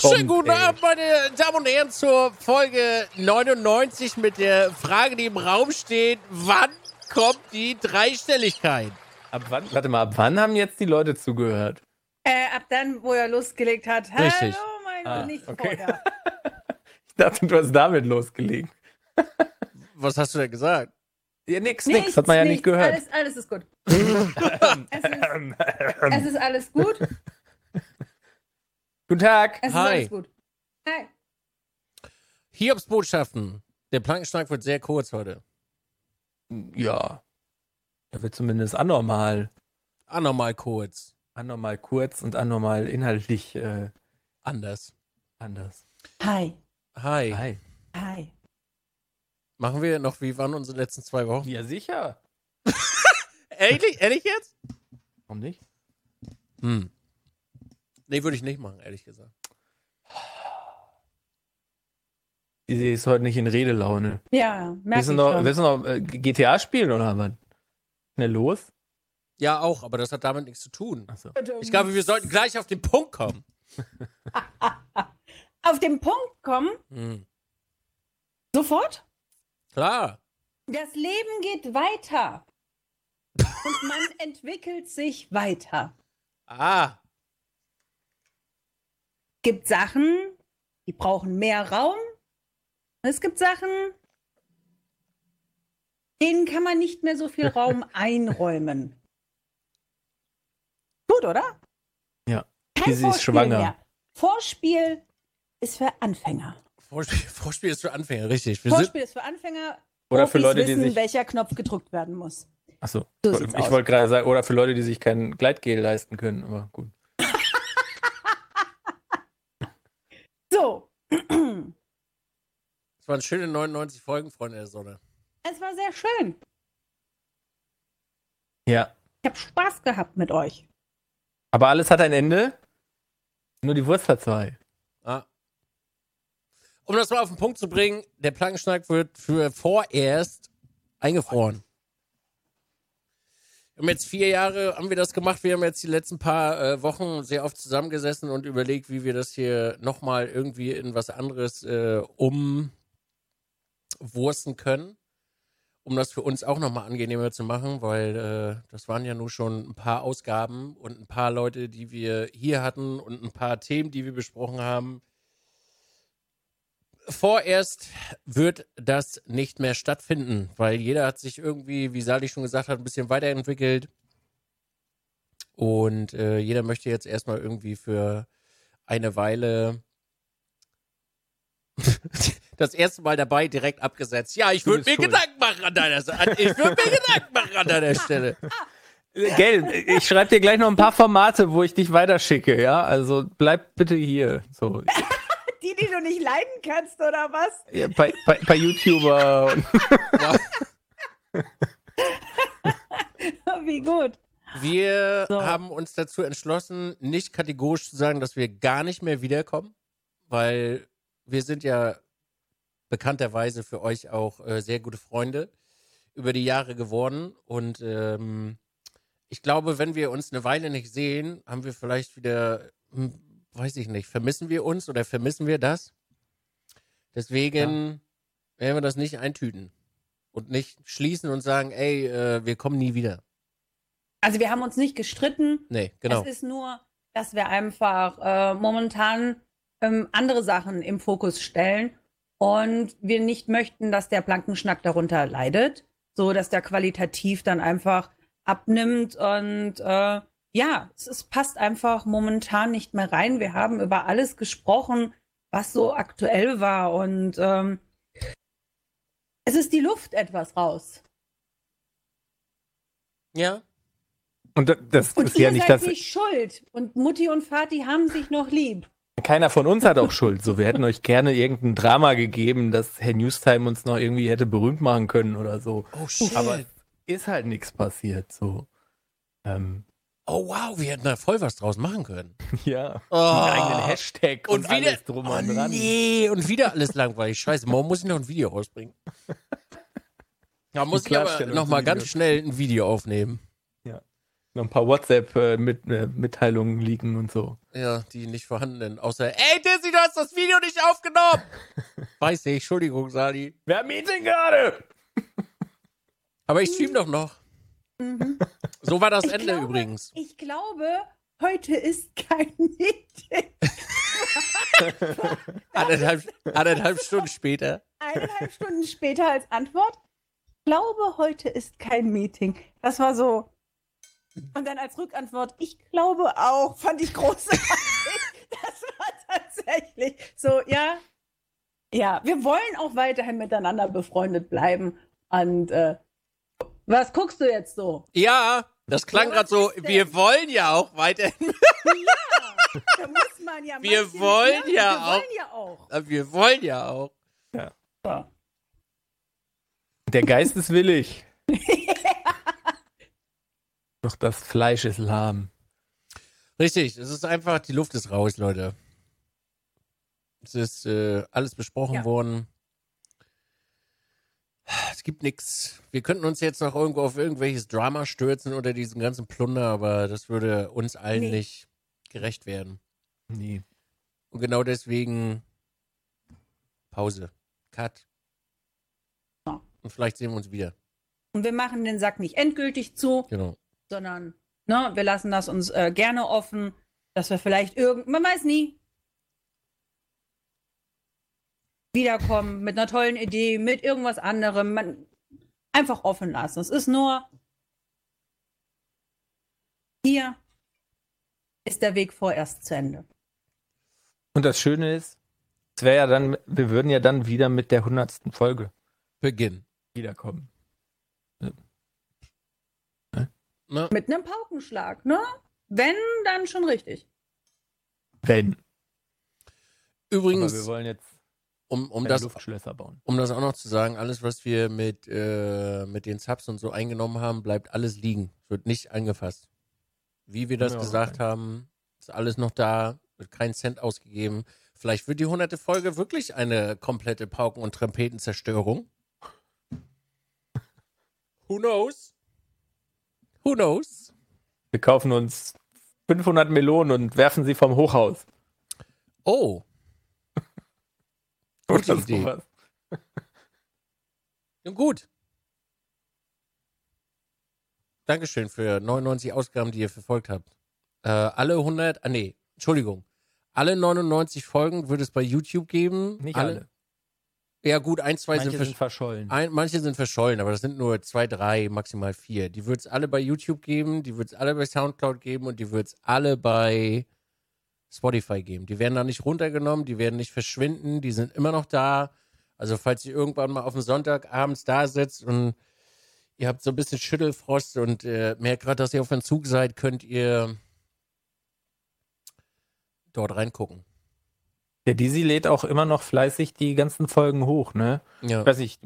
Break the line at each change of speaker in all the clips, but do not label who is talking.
kommt.
Schönen guten
ey.
Abend, meine Damen und Herren, zur Folge 99 mit der Frage, die im Raum steht: Wann kommt die Dreistelligkeit?
Ab wann? Warte mal, ab wann haben jetzt die Leute zugehört?
Äh, ab dann, wo er losgelegt hat. Hallo,
Richtig.
mein
Ah,
Gott, nicht
okay.
vorher.
Ich dachte, du hast damit losgelegt.
Was hast du denn gesagt?
Ja, nix,
Nichts,
nix. Hat man ja nicht
nichts,
gehört.
Alles, alles ist gut. es, ist, es ist alles gut.
Guten Tag.
Es
Hi.
ist alles gut. Hi.
Hiobs Botschaften. Der Plankenschnack wird sehr kurz heute.
Ja. Da wird zumindest anormal.
Anormal kurz.
Anormal kurz und anormal inhaltlich äh,
Anders.
anders.
Hi.
Hi.
Hi.
Hi.
Machen wir noch, wie waren unsere letzten zwei Wochen?
Ja, sicher.
Ehrlich, ehrlich jetzt?
Warum nicht?
Hm. Nee, würde ich nicht machen, ehrlich gesagt.
Sie ist heute nicht in Redelaune.
Ja, merke ich
noch,
schon.
willst du noch äh, GTA spielen oder was? Schnell los?
Ja, auch, aber das hat damit nichts zu tun.
Achso.
Ich glaube, wir sollten gleich auf den Punkt kommen.
Auf den Punkt kommen,
Hm.
sofort.
Klar.
Das Leben geht weiter. Und man entwickelt sich weiter.
Ah.
Gibt Sachen, die brauchen mehr Raum. Und es gibt Sachen, denen kann man nicht mehr so viel Raum einräumen. Gut, oder?
Ja.
Kein
Sie ist
Vorspiel
schwanger.
Mehr. Vorspiel ist für Anfänger.
Vorspiel, Vorspiel ist für Anfänger, richtig. Wir
Vorspiel ist für Anfänger.
Oder für
Profis
Leute, die
wissen,
sich.
welcher Knopf gedrückt werden muss.
Achso.
So
ich wollte gerade sagen, oder für Leute, die sich kein Gleitgel leisten können, aber gut.
So,
es waren schöne 99 Folgen, Freunde der Sonne.
es war sehr schön.
Ja.
Ich habe Spaß gehabt mit euch.
Aber alles hat ein Ende. Nur die Wurst hat zwei.
Ah. Um das mal auf den Punkt zu bringen, der Plankenschnack wird für vorerst eingefroren. Wir haben jetzt vier Jahre, haben wir das gemacht. Wir haben jetzt die letzten paar äh, Wochen sehr oft zusammengesessen und überlegt, wie wir das hier nochmal irgendwie in was anderes äh, umwursten können. Um das für uns auch nochmal angenehmer zu machen, weil äh, das waren ja nur schon ein paar Ausgaben und ein paar Leute, die wir hier hatten und ein paar Themen, die wir besprochen haben. Vorerst wird das nicht mehr stattfinden, weil jeder hat sich irgendwie, wie Sali schon gesagt hat, ein bisschen weiterentwickelt. Und äh, jeder möchte jetzt erstmal irgendwie für eine Weile das erste Mal dabei direkt abgesetzt. Ja, ich würde mir
schuld.
Gedanken machen an deiner Seite. Ich würde mir Gedanken machen an deiner Stelle.
Gell, ich schreibe dir gleich noch ein paar Formate, wo ich dich weiterschicke, ja? Also bleib bitte hier. So.
Die, du nicht leiden kannst, oder was?
Ja, bei, bei, bei YouTuber
Wie gut.
Wir
So.
haben uns dazu entschlossen, nicht kategorisch zu sagen, dass wir gar nicht mehr wiederkommen, weil wir sind ja bekannterweise für euch auch äh, sehr gute Freunde über die Jahre geworden und ähm, ich glaube, wenn wir uns eine Weile nicht sehen, haben wir vielleicht wieder, weiß ich nicht, vermissen wir uns oder vermissen wir das? Deswegen werden wir das nicht eintüten und nicht schließen und sagen, ey, äh, wir kommen nie wieder.
Also wir haben uns nicht gestritten.
Nee, genau.
Es ist nur, dass wir einfach äh, momentan ähm, andere Sachen im Fokus stellen und wir nicht möchten, dass der Blankenschnack darunter leidet, so dass der qualitativ dann einfach abnimmt und äh, ja, es, es passt einfach momentan nicht mehr rein. Wir haben über alles gesprochen, was so aktuell war und ähm, es ist die Luft etwas raus.
Ja,
Und da- das
Und
ist
ihr
ja nicht
seid
das.
nicht schuld. Und Mutti und Vati haben sich noch lieb.
Keiner von uns hat auch Schuld. So, wir hätten euch gerne irgendein Drama gegeben, dass Herr Newstime uns noch irgendwie hätte berühmt machen können oder so.
Oh shit.
Aber ist halt nichts passiert. So. Ähm,
oh wow, wir hätten da voll was draus machen können.
ja.
Oh.
Einen eigenen Hashtag und,
Und wieder,
alles drum
oh
und dran.
nee, und wieder alles langweilig. Scheiße, morgen muss ich noch ein Video rausbringen. Da muss ich aber
Klarstellung
noch mal
zu
ganz schnell ein Video aufnehmen.
Noch ein paar WhatsApp-Mitteilungen liegen und so.
Ja, die nicht vorhandenen. Außer, ey, du du hast das Video nicht aufgenommen. Weiß ich, Entschuldigung, Sali.
Wir haben Meeting gerade.
Aber ich stream doch noch.
Mhm.
So war das
Ich
Ende
glaube-
übrigens.
Ich glaube, heute ist kein Meeting.
Anderthalb, anderthalb Stunden später.
Eineinhalb Stunden später als Antwort. Ich glaube, heute ist kein Meeting. Das war so. Und dann als Rückantwort, ich glaube auch, fand ich großartig. Das war tatsächlich so, ja. Ja, wir wollen auch weiterhin miteinander befreundet bleiben. Und äh, was guckst du jetzt so?
Ja, das klang
Ja,
gerade so, wir wollen ja auch weiterhin.
Ja, da muss man ja.
Wir wollen ja
wir
auch.
wollen ja auch.
Wir wollen ja auch.
So.
Der Geist ist willig. Doch das Fleisch ist lahm.
Richtig, es ist einfach, die Luft ist raus, Leute. Es ist äh, alles besprochen
Ja.
worden. Es gibt nichts. Wir könnten uns jetzt noch irgendwo auf irgendwelches Drama stürzen oder diesen ganzen Plunder, aber das würde uns allen
Nee.
nicht gerecht werden.
Nee.
Und genau deswegen Pause. Cut.
Ja.
Und vielleicht sehen wir uns wieder.
Und wir machen den Sack nicht endgültig zu,
Genau.
sondern ne, wir lassen das uns äh, gerne offen, dass wir vielleicht irgend, man weiß nie, wiederkommen mit einer tollen Idee, mit irgendwas anderem. Man, einfach offen lassen. Es ist nur hier ist der Weg vorerst zu Ende.
Und das Schöne ist, es wäre ja dann, wir würden ja dann wieder mit der hundertsten Folge
Beginn.
wiederkommen.
Ne?
Mit einem Paukenschlag, ne? Wenn, dann schon richtig.
Wenn. Aber wir
Übrigens,
wollen jetzt
um, um das
Luftschlösser bauen.
um das auch noch zu sagen, alles, was wir mit, äh, mit den Subs und so eingenommen haben, bleibt alles liegen. Wird nicht angefasst. Wie wir das
Ja,
gesagt
okay.
haben, ist alles noch da, wird kein Cent ausgegeben. Vielleicht wird die hunderte Folge wirklich eine komplette Pauken- und Trompetenzerstörung. Who knows? Who knows?
Wir kaufen uns 500 Melonen und werfen sie vom Hochhaus.
Oh. Gute
Oder
Idee.
sowas.
Ja, gut. Dankeschön für 99 Ausgaben, die ihr verfolgt habt. Äh, alle 100, ah nee, Entschuldigung. Alle 99 Folgen wird es bei YouTube geben.
Nicht alle.
Ja gut, ein, zwei
Manche
sind,
sind
versch
verschollen.
ein, manche sind verschollen, aber das sind nur zwei, drei, maximal vier. Die wird es alle bei YouTube geben, die wird es alle bei Soundcloud geben und die wird es alle bei Spotify geben. Die werden da nicht runtergenommen, die werden nicht verschwinden, die sind immer noch da. Also falls ihr irgendwann mal auf dem Sonntag abends da sitzt und ihr habt so ein bisschen Schüttelfrost und äh, merkt gerade, dass ihr auf Entzug seid, könnt ihr dort reingucken.
Der Dizzy lädt auch immer noch fleißig die ganzen Folgen hoch, ne?
Ja,
Ich weiß nicht,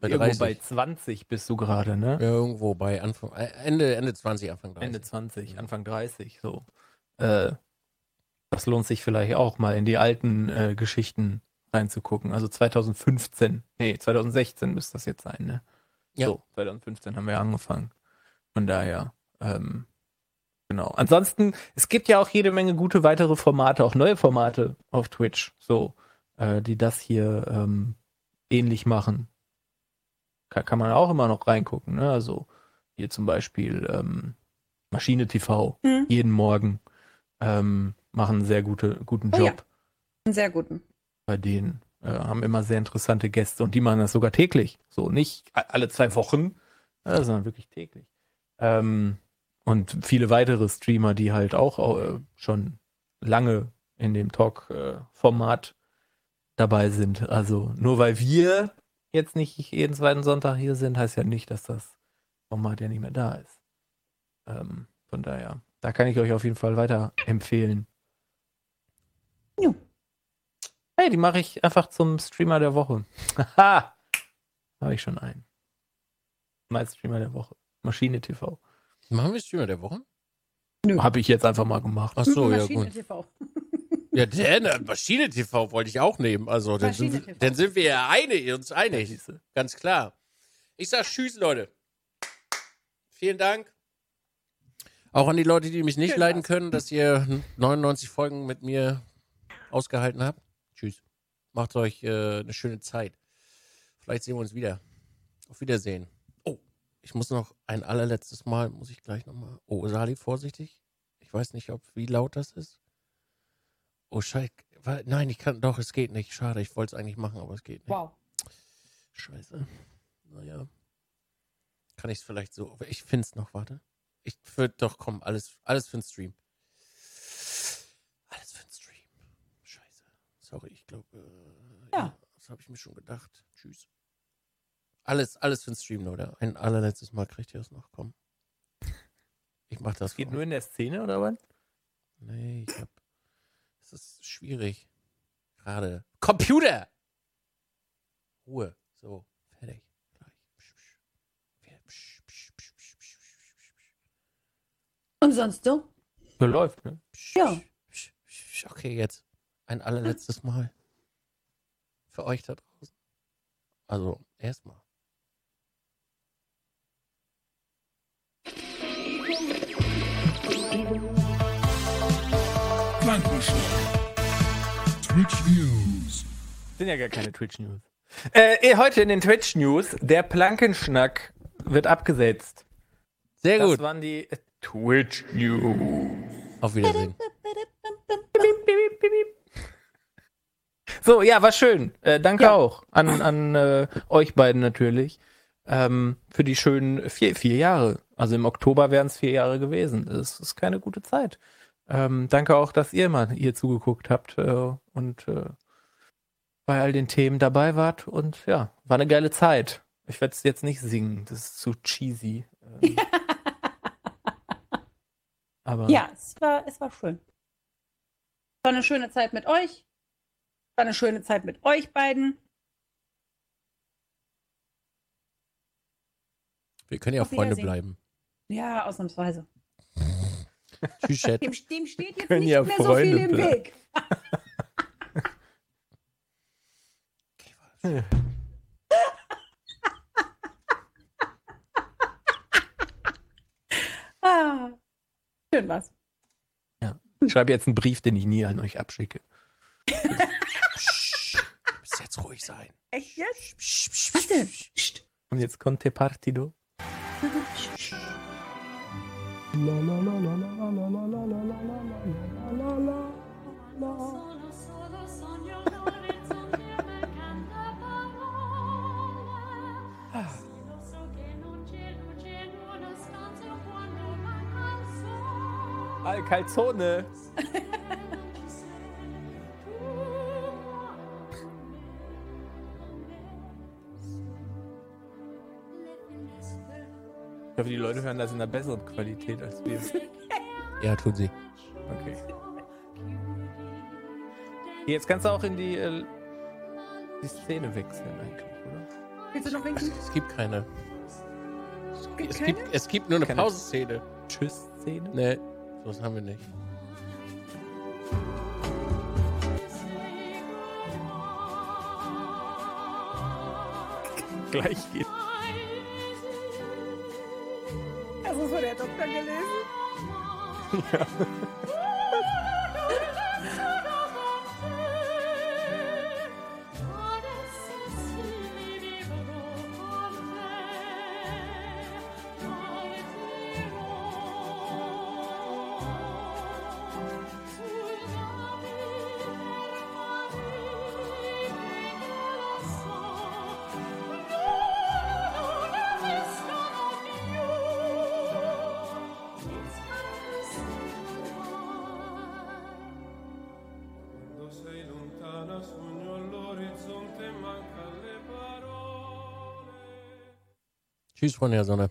bei
irgendwo
30.
bei 20 bist du gerade, ne?
Ja, irgendwo bei Anfang, äh, Ende, Ende 20, Anfang 30.
Ende 20, Anfang 30, so. Äh, das lohnt sich vielleicht auch mal in die alten äh, Geschichten reinzugucken. Also 2015, nee, 2016 müsste das jetzt sein, ne?
Ja.
So, 2015 haben wir angefangen. Von daher, ähm, genau. Ansonsten, es gibt ja auch jede Menge gute weitere Formate, auch neue Formate auf Twitch, so, äh, die das hier ähm, ähnlich machen. Kann, kann man auch immer noch reingucken, ne? Also hier zum Beispiel ähm, Maschine TV
Hm?
jeden Morgen ähm, machen einen sehr gute, guten
Oh ja.
Job
Einen sehr guten.
bei denen. Äh, haben immer sehr interessante Gäste und die machen das sogar täglich. So nicht alle zwei Wochen, äh, sondern wirklich täglich. Ähm, und viele weitere Streamer, die halt auch äh, schon lange in dem Talk-Format dabei sind. Also nur weil wir jetzt nicht jeden zweiten Sonntag hier sind, heißt ja nicht, dass das Format ja nicht mehr da ist. Ähm, von daher, da kann ich euch auf jeden Fall weiter empfehlen.
Jo.
Hey, die mache ich einfach zum Streamer der Woche. Haha! Habe ich schon einen. Mein Streamer der Woche. Maschine TV.
Machen wir Streamer der Woche?
Habe ich jetzt einfach mal gemacht.
Ach so, ja
Maschine
gut.
TV.
Ja, der ne, Maschine TV wollte ich auch nehmen. Also, dann sind,
TV.
dann sind wir ja einig, uns einig. Ganz klar. Ich sag Tschüss, Leute. Vielen Dank. Auch an die Leute, die mich nicht
Schön
leiden
war's.
können, dass ihr 99 Folgen mit mir ausgehalten habt. Tschüss. Macht euch äh, eine schöne Zeit. Vielleicht sehen wir uns wieder. Auf Wiedersehen. Oh, ich muss noch ein allerletztes Mal, muss ich gleich nochmal. Oh, Sali, vorsichtig. Ich weiß nicht, ob wie laut das ist. Oh, Scheiße. Nein, ich kann, doch, es geht nicht. Schade, ich wollte es eigentlich machen, aber es geht nicht.
Wow.
Scheiße. Naja. Kann ich es vielleicht so. Ich finde es noch, warte. Ich würde doch kommen, alles, alles für den Stream. Sorry, ich glaube, äh,
ja. ja.
das habe ich mir schon gedacht. Tschüss. Alles, alles für den Stream, Leute. Ein allerletztes Mal kriegt ihr es noch. Komm. Ich mache das.
Geht nur in der Szene oder was?
Nee, ich hab. Es ist schwierig. Gerade. Computer! Ruhe. So, fertig. Gleich.
Und sonst so?
Ja, läuft, ne?
Ja.
Okay, jetzt. Ein allerletztes Mal. Für euch da draußen. Also, erstmal.
Twitch News.
Sind ja gar keine Twitch-News. Äh, eh, heute in den Twitch-News, der Plankenschnack wird abgesetzt.
Sehr
Das
gut.
waren die äh, Twitch-News.
Auf Wiedersehen.
So, ja, war schön. Äh, danke
Ja.
auch an, an äh, euch beiden natürlich ähm, für die schönen vier, vier Jahre. Also im Oktober wären es vier Jahre gewesen. Das ist keine gute Zeit. Ähm, danke auch, dass ihr mal hier zugeguckt habt äh, und äh, bei all den Themen dabei wart. Und ja, war eine geile Zeit. Ich werde es jetzt nicht singen, das ist zu cheesy. Ähm, aber
Ja, es war, es war schön. War eine schöne Zeit mit euch. War eine schöne Zeit mit euch beiden.
Wir können ja auch Freunde bleiben.
Ja, ausnahmsweise.
Tschüss, Chat.
Dem, dem steht jetzt nicht
ja
mehr so
Freunde
viel im
bleiben.
Weg. ah, schön was.
ich schreibe jetzt einen Brief, den ich nie an euch abschicke.
Sein.
Echt jetzt?
Psch, psch,
Was denn?
psch.
Und jetzt kommt der Partido.
Solo,
Ich hoffe, die Leute hören das in einer besseren Qualität als wir.
Ja, tut sie.
Okay. Jetzt kannst du auch in die, äh, die Szene wechseln eigentlich, oder?
Willst du noch winken?
Es gibt keine.
Gibt
Es
keine?
gibt, es gibt nur eine
Keine-
Pausenszene.
Tschüss-Szene?
Nee, sowas haben wir nicht.
Gleich geht.
yeah. Choose one, Arizona.